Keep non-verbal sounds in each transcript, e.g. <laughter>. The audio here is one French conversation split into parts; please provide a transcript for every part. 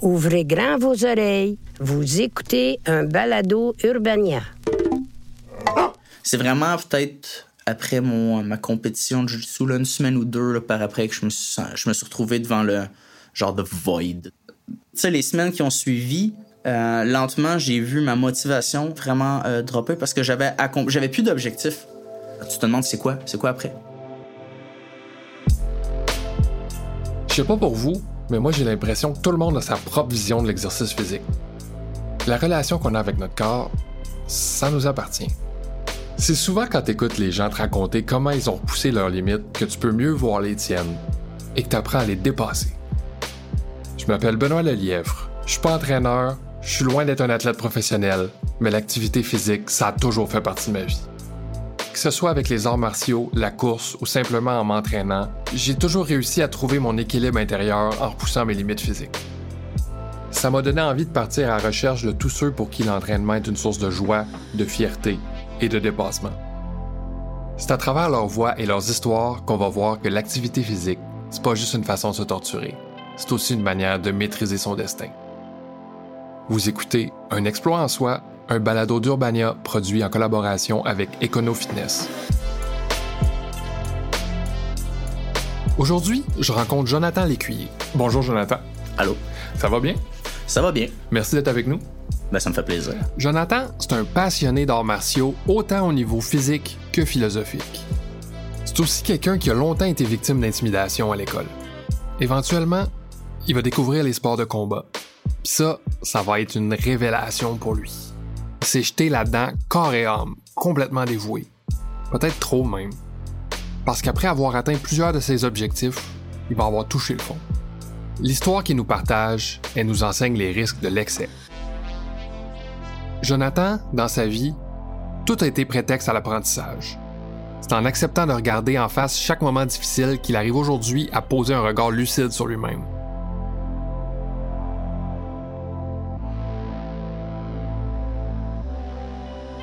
Ouvrez grand vos oreilles. Vous écoutez un balado Urbania. C'est vraiment peut-être après mon, ma compétition de jiu une semaine ou deux par après que je me, suis, je me suis retrouvé devant le genre de void. Tu sais, les semaines qui ont suivi, euh, lentement, j'ai vu ma motivation vraiment euh, dropper parce que j'avais j'avais plus d'objectifs. Tu te demandes c'est quoi? C'est quoi après? Je sais pas pour vous, mais moi j'ai l'impression que tout le monde a sa propre vision de l'exercice physique. La relation qu'on a avec notre corps, ça nous appartient. C'est souvent quand tu écoutes les gens te raconter comment ils ont repoussé leurs limites que tu peux mieux voir les tiennes et que tu apprends à les dépasser. Je m'appelle Benoît Lelièvre. Je suis pas entraîneur, je suis loin d'être un athlète professionnel, mais l'activité physique, ça a toujours fait partie de ma vie. Que ce soit avec les arts martiaux, la course ou simplement en m'entraînant, j'ai toujours réussi à trouver mon équilibre intérieur en repoussant mes limites physiques. Ça m'a donné envie de partir à la recherche de tous ceux pour qui l'entraînement est une source de joie, de fierté et de dépassement. C'est à travers leurs voix et leurs histoires qu'on va voir que l'activité physique, c'est pas juste une façon de se torturer, c'est aussi une manière de maîtriser son destin. Vous écoutez Un exploit en soi un balado d'Urbania produit en collaboration avec Econo Fitness. Aujourd'hui, je rencontre Jonathan Lécuyer. Bonjour Jonathan. Allô. Ça va bien? Ça va bien. Merci d'être avec nous. Ben, ça me fait plaisir. Jonathan, c'est un passionné d'arts martiaux, autant au niveau physique que philosophique. C'est aussi quelqu'un qui a longtemps été victime d'intimidation à l'école. Éventuellement, il va découvrir les sports de combat. Puis ça, ça va être une révélation pour lui s'est jeté là-dedans corps et âme, complètement dévoué. Peut-être trop même. Parce qu'après avoir atteint plusieurs de ses objectifs, il va avoir touché le fond. L'histoire qu'il nous partage, elle nous enseigne les risques de l'excès. Jonathan, dans sa vie, tout a été prétexte à l'apprentissage. C'est en acceptant de regarder en face chaque moment difficile qu'il arrive aujourd'hui à poser un regard lucide sur lui-même.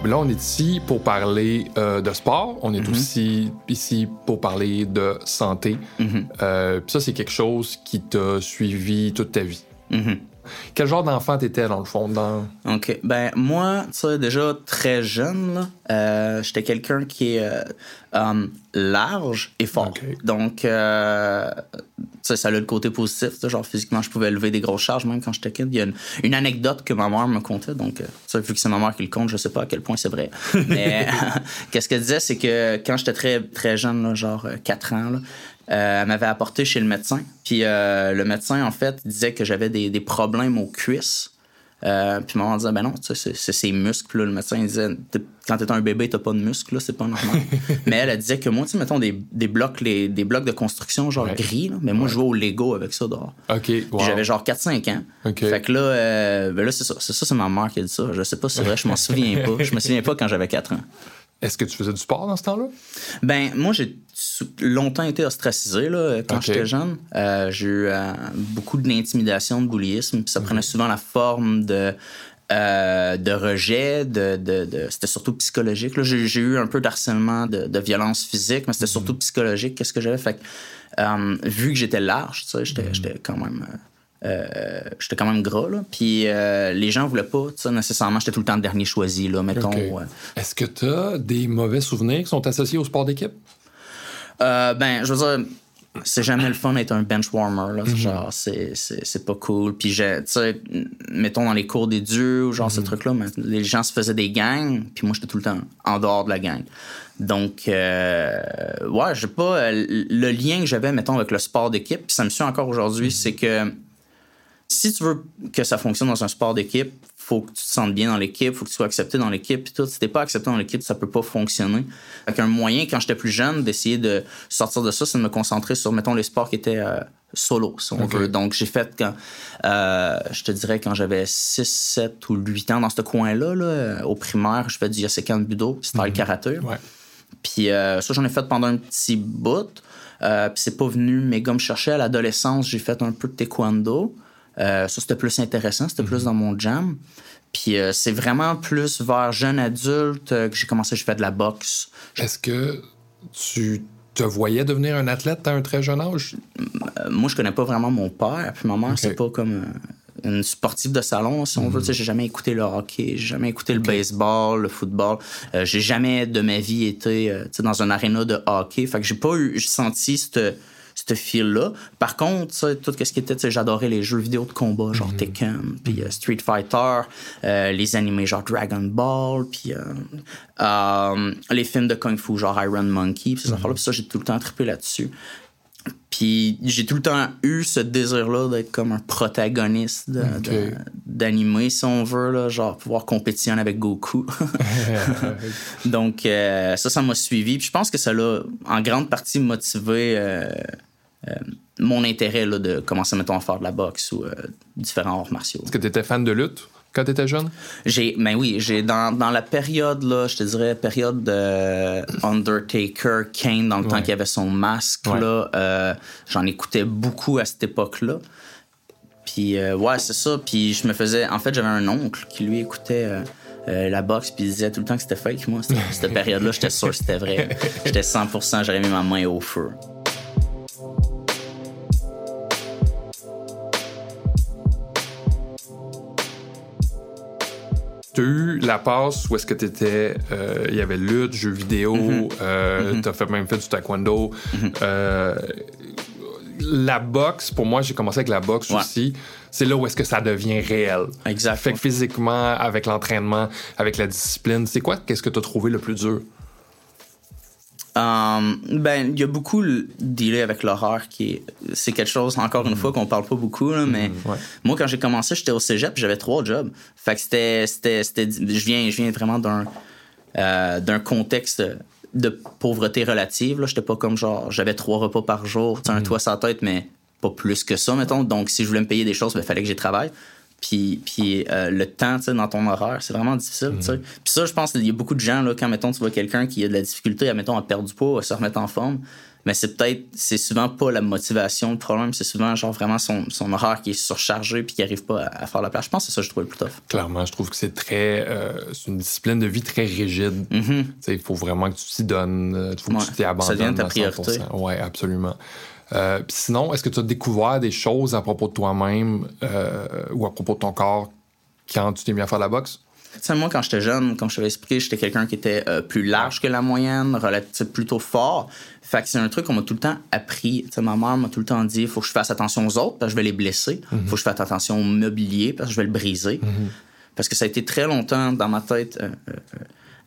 Là, on est ici pour parler euh, de sport. On est mhm. aussi ici pour parler de santé. Mhm. Euh, ça, c'est quelque chose qui t'a suivi toute ta vie. Mhm. Quel genre d'enfant t'étais dans le fond? Dans... OK. Ben, moi, tu déjà très jeune, euh, j'étais quelqu'un qui est um, large et fort. Donc, ça, a le côté positif. Genre, physiquement, je pouvais lever des grosses charges même quand j'étais kid. Il y a une, anecdote que ma mère me contait. Donc, ça, vu que c'est ma mère qui le compte, je sais pas à quel point c'est vrai. <laughs> Mais <laughs> qu'est-ce qu'elle disait, c'est que quand j'étais très, très jeune, genre 4 ans, euh, elle m'avait apporté chez le médecin. Puis euh, le médecin, en fait, disait que j'avais des, des, problèmes aux cuisses. Euh, puis maman disait, ben non, c'est ses muscles. Là, le médecin disait, quand t'es un bébé, t'as pas de muscles, c'est pas normal. <laughs> mais elle, elle disait que moi, tu sais, mettons des, des, blocs, les, des blocs de construction, genre gris, mais moi, je jouais au Lego avec ça dehors. OK. J'avais genre 4-5 ans. Fait que là, ben là c'est ça. C'est ça, c'est ma mère qui a dit ça. Je sais pas si c'est vrai, je m'en souviens pas. Je me souviens pas quand j'avais 4 ans. Est-ce que tu faisais du sport dans ce temps-là? Ben, moi, j'ai longtemps été ostracisé là, quand j'étais jeune. Euh, j'ai eu euh, beaucoup d'intimidation, de boulisme. Ça prenait souvent la forme de, euh, de rejet, de, de, c'était surtout psychologique. J'ai, eu un peu d'harcèlement, de, de violence physique, mais c'était surtout mhm. psychologique. Qu'est-ce que j'avais? Fait vu que j'étais large, j'étais, mhm. j'étais quand même euh, j'étais quand même gras, là. Puis euh, les gens voulaient pas, ça, nécessairement, j'étais tout le temps le dernier choisi, là, mettons. Est-ce que tu as des mauvais souvenirs qui sont associés au sport d'équipe? Euh, ben, je veux dire, c'est jamais le fun d'être un bench warmer, là. Mhm. Genre, c'est pas cool. Puis, tu sais, mettons dans les cours des dieux ou genre ce mhm. truc-là, les gens se faisaient des gangs, puis moi, j'étais tout le temps en dehors de la gang. Donc, euh, ouais, j'ai pas. le lien que j'avais, mettons, avec le sport d'équipe, ça me suit encore aujourd'hui, mhm. c'est que si tu veux que ça fonctionne dans un sport d'équipe, faut que tu te sentes bien dans l'équipe, faut que tu sois accepté dans l'équipe, tout. Si t'es pas accepté dans l'équipe, ça peut pas fonctionner. Avec un moyen, quand j'étais plus jeune, d'essayer de sortir de ça, c'est de me concentrer sur, mettons, les sports qui étaient euh, solo, si on veut. Donc, j'ai fait quand, euh, je te dirais, quand j'avais 6, 7 ou 8 ans dans ce coin-là, là, au primaire, je fais du yasekan budo, style mm karaté. Puis euh, ça, j'en ai fait pendant un petit bout. puis c'est pas venu méga me chercher. À l'adolescence, j'ai fait un peu de taekwondo. Euh, ça, c'était plus intéressant, c'était plus mhm. dans mon jam. Puis euh, c'est vraiment plus vers jeune adulte euh, que j'ai commencé, je fais de la boxe. Est-ce que tu te voyais devenir un athlète à un très jeune âge? Moi, je connais pas vraiment mon père. Puis ma mère, c'est pas comme une sportive de salon, si on veut. Tu sais, J'ai jamais écouté le hockey, j'ai jamais écouté le baseball, le football. Euh, j'ai jamais de ma vie été euh, dans un aréna de hockey. Fait que j'ai pas eu j'ai senti cette ce fil-là. Par contre, ça, tout ce qui était, j'adorais les jeux vidéo de combat, genre Tekken, puis euh, Street Fighter, euh, les animés genre Dragon Ball, puis euh, les films de Kung Fu, genre Iron Monkey, puis ces affaires-là. Puis ça, j'ai tout le temps trippé là-dessus. Puis j'ai tout le temps eu ce désir-là d'être comme un protagoniste d'animé, si on veut, là, genre pouvoir compétitionner avec Goku. <laughs> <laughs> Donc euh, ça, ça m'a suivi. Puis je pense que ça l'a en grande partie motivé euh, mon intérêt là, de commencer, mettons, à faire de la boxe ou euh, différents arts martiaux. Est-ce que tu étais fan de lutte quand tu étais jeune? J'ai, ben oui, j'ai dans, dans la période là, je te dirais période de Undertaker, Kane, dans le temps qu'il y avait son masque Ouais. là, euh, j'en écoutais beaucoup à cette époque-là. Puis euh, ouais, c'est ça. Puis je me faisais, en fait, j'avais un oncle qui lui écoutait. euh, euh, la boxe, puis il disait tout le temps que c'était fake. Moi, cette, cette <laughs> période-là, j'étais sûr que c'était vrai. J'étais 100%, j'aurais mis ma main au feu. Tu as eu la passe où est-ce que tu étais. Il y avait lutte, jeux vidéo, Mm-hmm. euh, tu as fait, même fait du taekwondo. Euh, la boxe, pour moi, j'ai commencé avec la boxe Ouais. aussi. C'est là où est-ce que ça devient réel. Exact. Fait que physiquement, avec l'entraînement, avec la discipline, c'est quoi qu'est-ce que tu as trouvé le plus dur? Euh, ben, il y a beaucoup le dealer avec l'horreur qui est. C'est quelque chose, encore une fois, qu'on parle pas beaucoup, là, mais ouais. moi, quand j'ai commencé, j'étais au cégep j'avais trois jobs. Fait que c'était. c'était, c'était je, viens, je viens vraiment d'un, euh, d'un contexte de pauvreté relative. Là. J'étais pas comme genre. J'avais trois repas par jour, un toit sur la tête, mais pas plus que ça, mettons. Donc, si je voulais me payer des choses, il fallait que j'y travaille. Puis, puis euh, le temps, dans ton horaire, c'est vraiment difficile, sais. Puis ça, je pense qu'il y a beaucoup de gens, là, quand, mettons, tu vois quelqu'un qui a de la difficulté à, mettons, à perdre du poids, à se remettre en forme, mais c'est peut-être, c'est souvent pas la motivation le problème, c'est souvent, genre, vraiment son, son horaire qui est surchargé puis qui arrive pas à, à faire la place. Je pense que c'est ça que je trouve le plus tough. Clairement, je trouve que c'est très. euh, c'est une discipline de vie très rigide. Mhm. Sais, Il faut vraiment que tu t'y donnes. Il faut Ouais. que tu t'y abandonnes. Ça devienne ta à 100%. priorité. Ouais, absolument. Euh, sinon, est-ce que tu as découvert des choses à propos de toi-même euh, ou à propos de ton corps quand tu t'es mis à faire de la boxe? Moi, quand j'étais jeune, comme je t'avais expliqué, j'étais quelqu'un qui était euh, plus large que la moyenne, relativement plutôt fort. Fait que c'est un truc qu'on m'a tout le temps appris. Tu sais, ma mère m'a tout le temps dit il faut que je fasse attention aux autres parce que je vais les blesser. Il faut que je fasse attention au mobilier parce que je vais le briser. Parce que ça a été très longtemps dans ma tête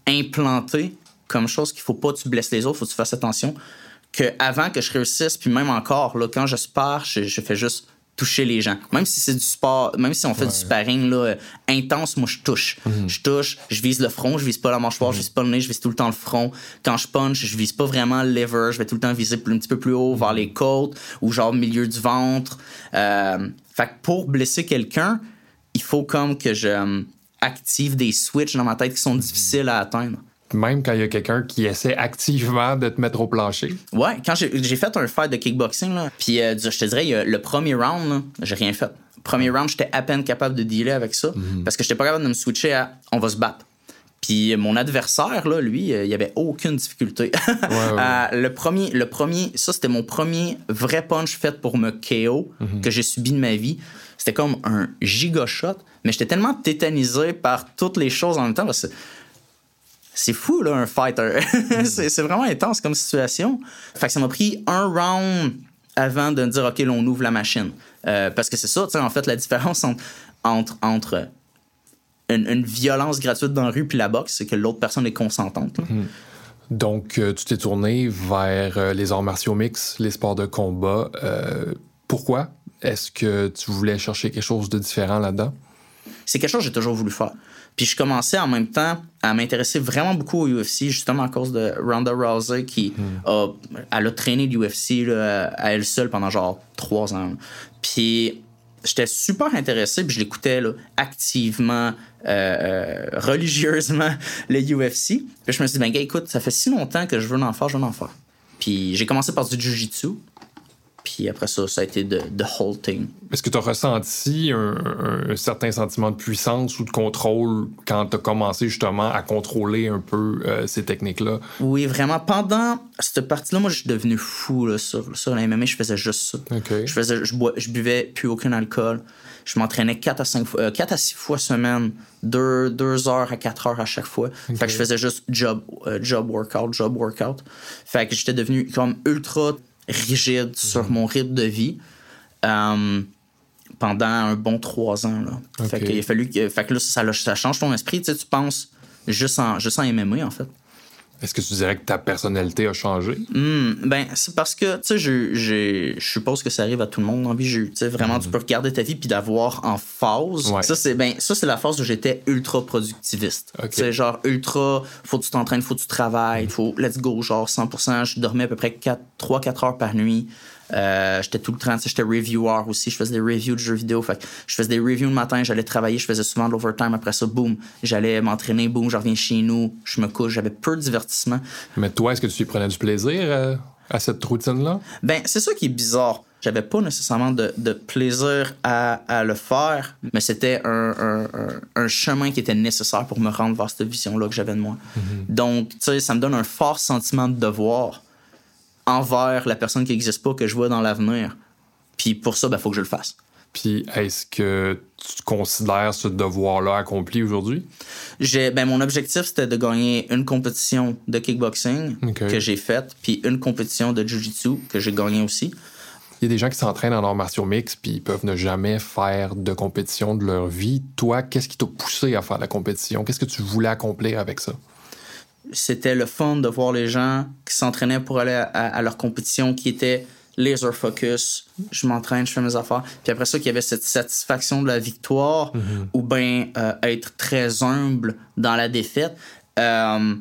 implanté comme chose qu'il faut pas que tu blesses les autres, faut que tu fasses attention. Que avant que je réussisse, puis même encore, là, quand je spare, je, je fais juste toucher les gens. Même si c'est du sport, même si on fait du sparring là, euh, intense, moi je touche. Je touche, je vise le front, je vise pas la mâchoire, je vise pas le nez, je vise tout le temps le front. Quand je punch, je vise pas vraiment le lever, je vais tout le temps viser un petit peu plus haut vers les côtes ou genre milieu du ventre. Euh, fait que pour blesser quelqu'un, il faut comme que je euh, active des switches dans ma tête qui sont difficiles à atteindre. Même quand il y a quelqu'un qui essaie activement de te mettre au plancher. Ouais, quand j'ai fait un fight de kickboxing, là, puis euh, je te dirais, le premier round, j'ai rien fait. Premier round, j'étais à peine capable de dealer avec ça parce que j'étais pas capable de me switcher à on va se battre. Puis mon adversaire, là, lui, euh, il avait aucune difficulté. <laughs> ouais. Euh, le, premier, le premier, ça, c'était mon premier vrai punch fait pour me KO que j'ai subi de ma vie. C'était comme un giga shot, mais j'étais tellement tétanisé par toutes les choses en même temps parce que c'est fou, là, un fighter. <laughs> c'est c'est vraiment intense comme situation. Fait que ça m'a pris un round avant de me dire, OK, là, on ouvre la machine. Euh, parce que c'est ça, tu sais, en fait, la différence entre, entre, entre une, une violence gratuite dans la rue puis la boxe, c'est que l'autre personne est consentante. là. Donc, euh, tu t'es tourné vers euh, les arts martiaux mix, les sports de combat. Pourquoi? Est-ce que tu voulais chercher quelque chose de différent là-dedans? c'est quelque chose que j'ai toujours voulu faire. Puis je commençais en même temps à m'intéresser vraiment beaucoup au UFC, justement à cause de Ronda Rousey qui a, elle a traîné l'UFC à elle seule pendant genre trois ans. Puis j'étais super intéressé, puis je l'écoutais activement, euh, euh, religieusement, <laughs> le UFC. Puis je me suis dit, ben gars, écoute, ça fait si longtemps que je veux en faire, je veux en faire. Puis j'ai commencé par du Jiu-Jitsu. Puis après ça, ça a été de, de halting. Est-ce que tu as ressenti un, un, certain sentiment de puissance ou de contrôle quand tu as commencé justement à contrôler un peu euh, ces techniques-là? Oui, vraiment. Pendant cette partie-là, moi, je suis devenu fou là, sur, sur la MMA. Je faisais juste ça. Je, faisais, je, bois, je buvais plus aucun alcool. Je m'entraînais 4 à, 5 fois, euh, 4 à 6 fois semaine, 2, 2 heures à 4 heures à chaque fois. Fait que je faisais juste job, euh, job workout, job workout. Fait que j'étais devenu comme ultra rigide sur mon rythme de vie euh, pendant un bon trois ans. Là. Fait, que, il a fallu que, fait que là, ça, ça, change ton esprit. Tu, sais, tu penses juste en, juste en MMA, en fait. Est-ce que tu dirais que ta personnalité a changé? Hmm, ben, c'est parce que, tu sais, je, je, suppose que ça arrive à tout le monde dans vie. Tu sais, vraiment, tu hmm. peux regarder ta vie puis d'avoir en phase. Ça, c'est ben, ça, c'est la phase où j'étais ultra productiviste. Tu sais, genre, ultra, faut que tu t'entraînes, faut que tu travailles, hmm. faut, let's go, genre, 100%. Je dormais à peu près 3-4 heures par nuit. Euh, j'étais tout le temps, j'étais reviewer aussi. Je faisais des reviews de jeux vidéo. Fait je faisais des reviews le matin, j'allais travailler, je faisais souvent de l'overtime. Après ça, boum, j'allais m'entraîner, boum, je reviens chez nous, je me couche. J'avais peu de divertissement. Mais toi, est-ce que tu prenais du plaisir euh, à cette routine-là? Ben, c'est ça qui est bizarre. J'avais pas nécessairement de, de plaisir à, à, le faire, mais c'était un, un, un, chemin qui était nécessaire pour me rendre vers cette vision-là que j'avais de moi. Mm-hmm. Donc, tu sais, ça me donne un fort sentiment de devoir envers la personne qui n'existe pas que je vois dans l'avenir. Puis pour ça, il ben, faut que je le fasse. Puis est-ce que tu considères ce devoir-là accompli aujourd'hui? Ben, mon objectif, c'était de gagner une compétition de kickboxing que j'ai faite, puis une compétition de jiu-jitsu que j'ai gagné aussi. Il y a des gens qui s'entraînent en arts martiaux mix puis ils peuvent ne jamais faire de compétition de leur vie. Toi, qu'est-ce qui t'a poussé à faire la compétition? Qu'est-ce que tu voulais accomplir avec ça? C'était le fun de voir les gens qui s'entraînaient pour aller à, leur compétition, qui étaient laser focus. Je m'entraîne, je fais mes affaires. Puis après ça, qu'il y avait cette satisfaction de la victoire mm-hmm. ou bien euh, être très humble dans la défaite. Euh,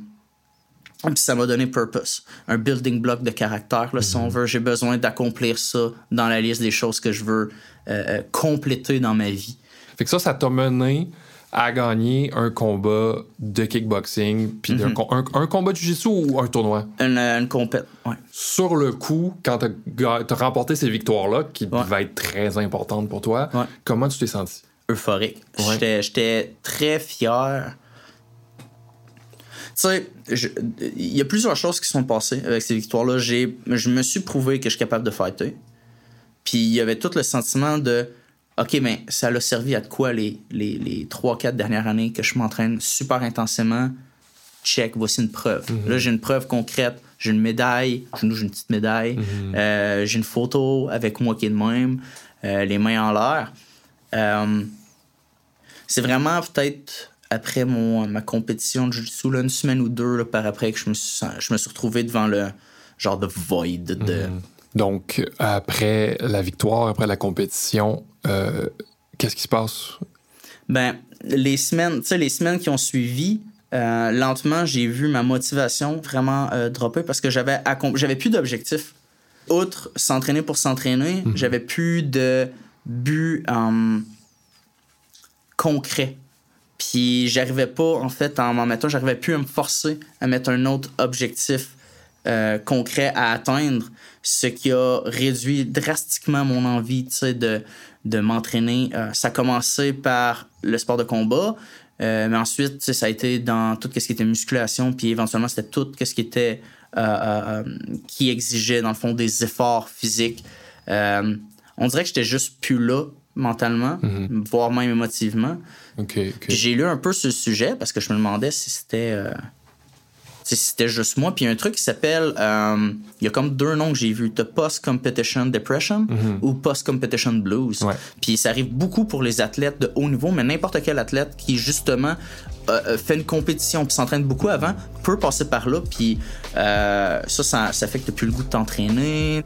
puis ça m'a donné purpose, un building block de caractère, là, si on mm-hmm. veut. J'ai besoin d'accomplir ça dans la liste des choses que je veux euh, compléter dans ma vie. Fait que ça, ça t'a mené à gagner un combat de kickboxing, puis mhm. un, combat de jiu-jitsu ou un tournoi? Une, une compète, ouais. Sur le coup, quand tu as, remporté ces victoires-là, qui devaient être très importantes pour toi, comment tu t'es senti? Euphorique. J'étais très fier. Tu sais, il y a plusieurs choses qui sont passées avec ces victoires-là. Je me suis prouvé que je suis capable de fighter. Puis il y avait tout le sentiment de OK, mais ça l'a servi à quoi les, les, les 3-4 dernières années que je m'entraîne super intensément? Check, voici une preuve. Mhm. Là, j'ai une preuve concrète. J'ai une médaille, j'ai une petite médaille. Mhm. Euh, j'ai une photo avec moi qui est de même, euh, les mains en l'air. Euh, c'est vraiment peut-être après mon, ma compétition de jiu-jitsu, une semaine ou deux par après, que je me, suis, je me suis retrouvé devant le genre de void de. Mhm. Donc, après la victoire, après la compétition, euh, qu'est-ce qui se passe? Ben, les semaines, les semaines qui ont suivi, euh, lentement, j'ai vu ma motivation vraiment euh, dropper parce que j'avais j'avais plus d'objectifs. Outre s'entraîner pour s'entraîner, mhm. j'avais plus de but concret. Puis j'arrivais pas, en fait, en m'en mettant, j'arrivais plus à me forcer à mettre un autre objectif concret à atteindre, ce qui a réduit drastiquement mon envie de, de m'entraîner. Euh, ça a commencé par le sport de combat, euh, mais ensuite, ça a été dans tout ce qui était musculation, puis éventuellement, c'était tout ce qui était euh, qui exigeait, dans le fond, des efforts physiques. on dirait que j'étais juste plus là mentalement, mm-hmm. voire même émotivement. J'ai lu un peu ce sujet parce que je me demandais si c'était c'était juste moi. Puis il y a un truc qui s'appelle. Euh, il y a comme deux noms que j'ai vus. Post-Competition Depression mhm. ou Post-Competition Blues. Puis ça arrive beaucoup pour les athlètes de haut niveau, mais n'importe quel athlète qui, justement, euh, euh, fait une compétition puis s'entraîne beaucoup avant peut passer par là. Puis ça, ça, ça fait que tu plus le goût de t'entraîner.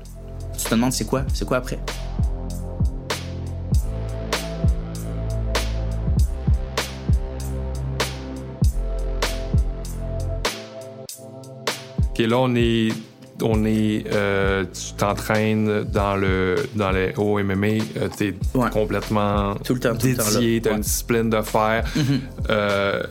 Tu te demandes c'est quoi? C'est quoi après? OK, là, on est. On est euh, tu t'entraînes dans le dans les hauts MMA, euh, t'es complètement tout le temps, dédié, t'as une discipline de fer. Mm-hmm. Euh,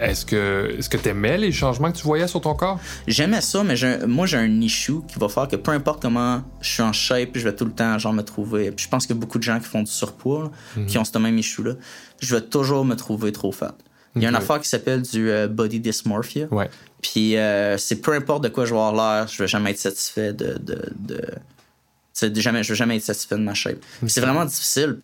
Est-ce que est-ce que t'aimais les changements que tu voyais sur ton corps? J'aimais ça, mais moi, j'ai un issue qui va faire que peu importe comment je suis en shape, je vais tout le temps genre me trouver. Puis je pense a beaucoup de gens qui font du surpoids, là, qui ont ce même issue-là. Je vais toujours me trouver trop fat. Il y a une affaire qui s'appelle du euh, body dysmorphia. Ouais. Puis euh, c'est peu importe de quoi je vais avoir l'air, je vais jamais être satisfait de. de, de jamais, je vais jamais être satisfait de ma shape. C'est vraiment difficile.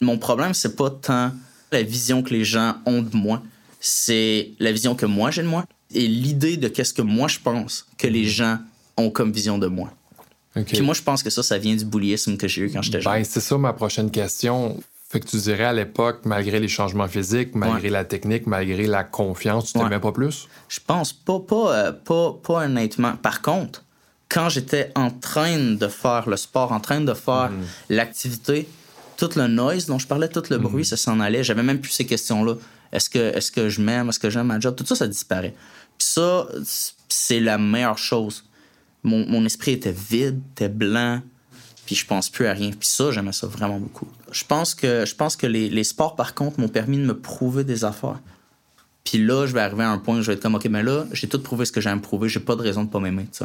Mon problème, c'est pas tant la vision que les gens ont de moi, c'est la vision que moi j'ai de moi et l'idée de qu'est-ce que moi je pense que les gens ont comme vision de moi. Puis moi, je pense que ça, ça vient du bullyisme que j'ai eu quand j'étais jeune. Ben, c'est ça ma prochaine question. Fait que tu dirais à l'époque, malgré les changements physiques, malgré Ouais. la technique, malgré la confiance, tu t'aimais pas plus? Je pense pas, pas, euh, pas, pas honnêtement. Par contre, quand j'étais en train de faire le sport, en train de faire l'activité, tout le noise dont je parlais, tout le bruit, ça s'en allait. J'avais même plus ces questions-là. Est-ce que, est-ce que je m'aime? Est-ce que j'aime ma job? Tout ça, ça disparaît. Puis ça, c'est la meilleure chose. Mon, mon esprit était vide, était blanc, puis je pense plus à rien. Puis ça, j'aimais ça vraiment beaucoup. Je pense que, je pense que les, les sports, par contre, m'ont permis de me prouver des affaires. Puis là, je vais arriver à un point où je vais être comme, OK, mais là, j'ai tout prouvé ce que j'ai à me prouver. J'ai pas de raison de pas m'aimer. tu sais.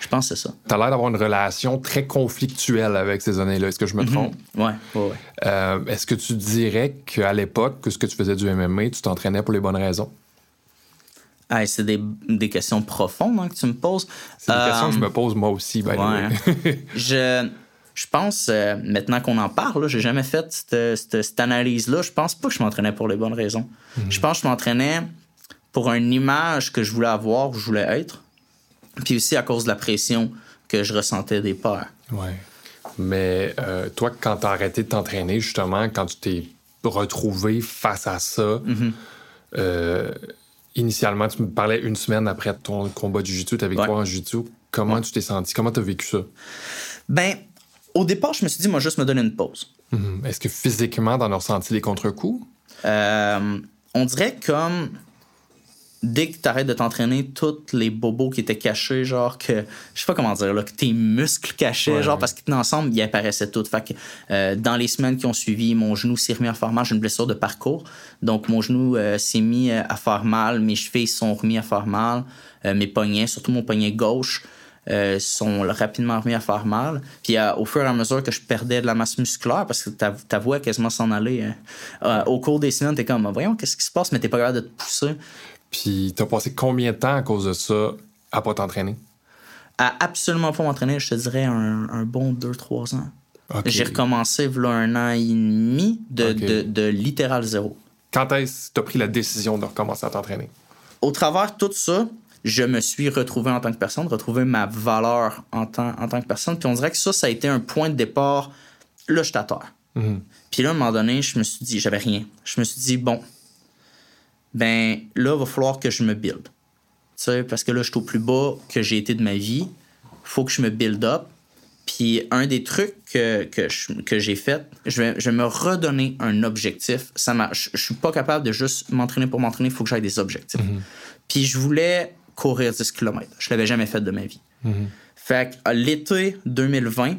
Je pense que c'est ça. T'as l'air d'avoir une relation très conflictuelle avec ces années-là. Est-ce que je me trompe? Ouais, ouais, ouais. Euh, Est-ce que tu dirais qu'à l'époque, que ce que tu faisais du MMA, tu t'entraînais pour les bonnes raisons? Hey, c'est des, des questions profondes hein, que tu me poses. C'est une Euh, question que je me pose moi aussi. ouais. way. <laughs> je, je pense, euh, maintenant qu'on en parle, j'ai jamais fait cette, cette- cette analyse-là. Je pense pas que je m'entraînais pour les bonnes raisons. Je pense que je m'entraînais pour une image que je voulais avoir, où je voulais être. Puis aussi à cause de la pression que je ressentais des pères. Ouais. Mais euh, toi, quand t'as arrêté de t'entraîner, justement, quand tu t'es retrouvé face à ça, euh, initialement, tu me parlais une semaine après ton combat de jiu-jitsu, ta victoire Ouais. en jiu-jitsu? Comment tu t'es senti? Comment t'as vécu ça? Ben, au départ, je me suis dit, moi, juste me donner une pause. Mhm. Est-ce que physiquement, t'en as ressenti les contre-coups? Euh, on dirait comme dès que tu arrêtes de t'entraîner, tous les bobos qui étaient cachés, genre que, je sais pas comment dire, là, que tes muscles cachés, Ouais, genre ouais. parce qu'ils étaient ensemble, ils apparaissaient tous. Fait que euh, dans les semaines qui ont suivi, mon genou s'est remis à faire mal. J'ai une blessure de parcours. Donc mon genou euh, s'est mis euh, à faire mal, mes chevilles sont remis à faire mal, euh, mes poignets, surtout mon poignet gauche. sont rapidement remis à faire mal. Puis au fur et à mesure que je perdais de la masse musculaire, parce que ta, ta voix quasiment s'en allait, hein, au cours des semaines, t'es comme, voyons, qu'est-ce qui se passe, mais t'es pas capable de te pousser. Puis t'as passé combien de temps à cause de ça à pas t'entraîner? À absolument pas m'entraîner, je te dirais un, un bon 2-3 ans. J'ai recommencé voilà un an et demi de, de, de littéral zéro. Quand est-ce que t'as pris la décision de recommencer à t'entraîner? Au travers de tout ça, je me suis retrouvé en tant que personne, retrouvé ma valeur en tant, en tant que personne. Puis on dirait que ça, ça a été un point de départ. Là, je suis à terre. Mhm. Puis là, à un moment donné, je me suis dit, j'avais rien. Je me suis dit, bon, ben là, il va falloir que je me build. Tu sais, parce que là, je suis au plus bas que j'ai été de ma vie. faut que je me build up. Puis un des trucs que, que, je- que j'ai fait, je vais, je vais me redonner un objectif. Ça m'a, je, suis pas capable de juste m'entraîner pour m'entraîner, il faut que j'aille des objectifs. Puis je voulais courir 10 km. Je l'avais jamais fait de ma vie. Fait que l'été 2020,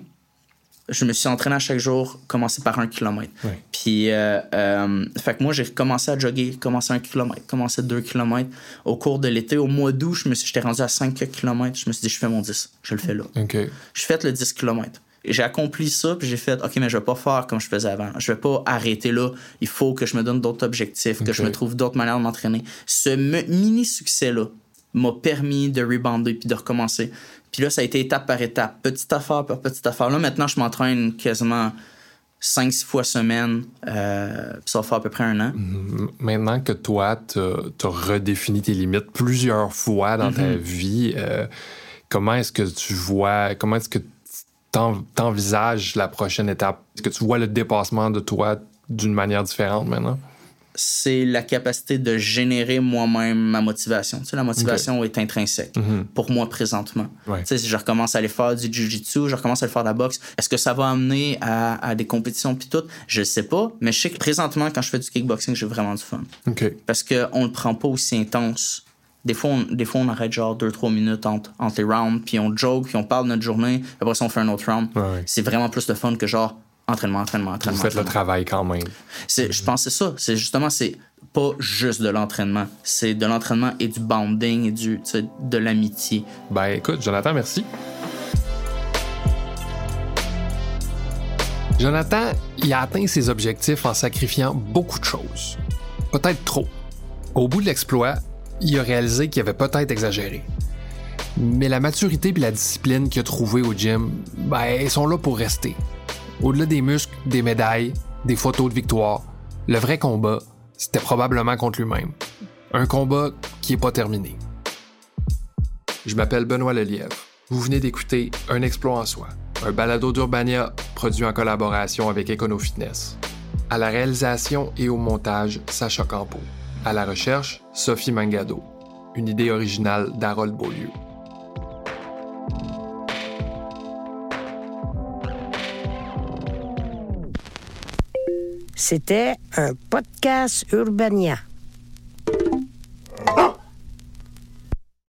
je me suis entraîné à chaque jour, commencé par un kilomètre. Puis, euh, euh, fait que moi, j'ai commencé à jogger, commencé un kilomètre, commencé deux kilomètres. Au cours de l'été, au mois d'août, je me suis, j'étais rendu à 5 kilomètres. Je me suis dit, je fais mon 10. Je le fais là. OK. Je fais le 10 km. J'ai accompli ça, puis j'ai fait, OK, mais je vais pas faire comme je faisais avant. Je vais pas arrêter là. Il faut que je me donne d'autres objectifs, que je me trouve d'autres manières de m'entraîner. Ce me- mini-succès-là m'a permis de rebounder puis de recommencer. Puis là, ça a été étape par étape, petite affaire par petite affaire. Là, maintenant, je m'entraîne quasiment 5-6 fois semaine. Euh, puis ça va faire à peu près un an. Maintenant que toi, tu as redéfini tes limites plusieurs fois dans ta vie, euh, comment est-ce que tu vois, comment est-ce que t'en- t'envisages la prochaine étape? Est-ce que tu vois le dépassement de toi d'une manière différente maintenant? C'est la capacité de générer moi-même ma motivation. Tu sais, la motivation est intrinsèque pour moi présentement. Ouais. Tu sais, si je recommence à aller faire du jiu-jitsu, je recommence à aller faire de la boxe, est-ce que ça va amener à, à des compétitions puis tout? Je sais pas, mais je sais que présentement, quand je fais du kickboxing, j'ai vraiment du fun. OK. Parce qu'on le prend pas aussi intense. Des fois, on, des fois, on arrête genre 2-3 minutes entre, entre les rounds, puis on joke, puis on parle de notre journée, puis après ça, on fait un autre round. Ouais, ouais. C'est vraiment plus de fun que genre entraînement, entraînement, Vous entraînement. faites le travail quand même. C'est, je pense que c'est ça. C'est justement, c'est pas juste de l'entraînement. C'est de l'entraînement et du bonding et du, de l'amitié. Ben écoute, Jonathan, merci. Jonathan, il a atteint ses objectifs en sacrifiant beaucoup de choses. Peut-être trop. Au bout de l'exploit, il a réalisé qu'il avait peut-être exagéré. Mais la maturité et la discipline qu'il a trouvée au gym, ben, elles sont là pour rester. Au-delà des muscles, des médailles, des photos de victoire, le vrai combat, c'était probablement contre lui-même. Un combat qui n'est pas terminé. Je m'appelle Benoît Lelièvre. Vous venez d'écouter Un exploit en soi, un balado d'Urbania produit en collaboration avec EconoFitness. À la réalisation et au montage, Sacha Campo. À la recherche, Sophie Mangado. Une idée originale d'Harold Beaulieu. C'était un podcast Urbania.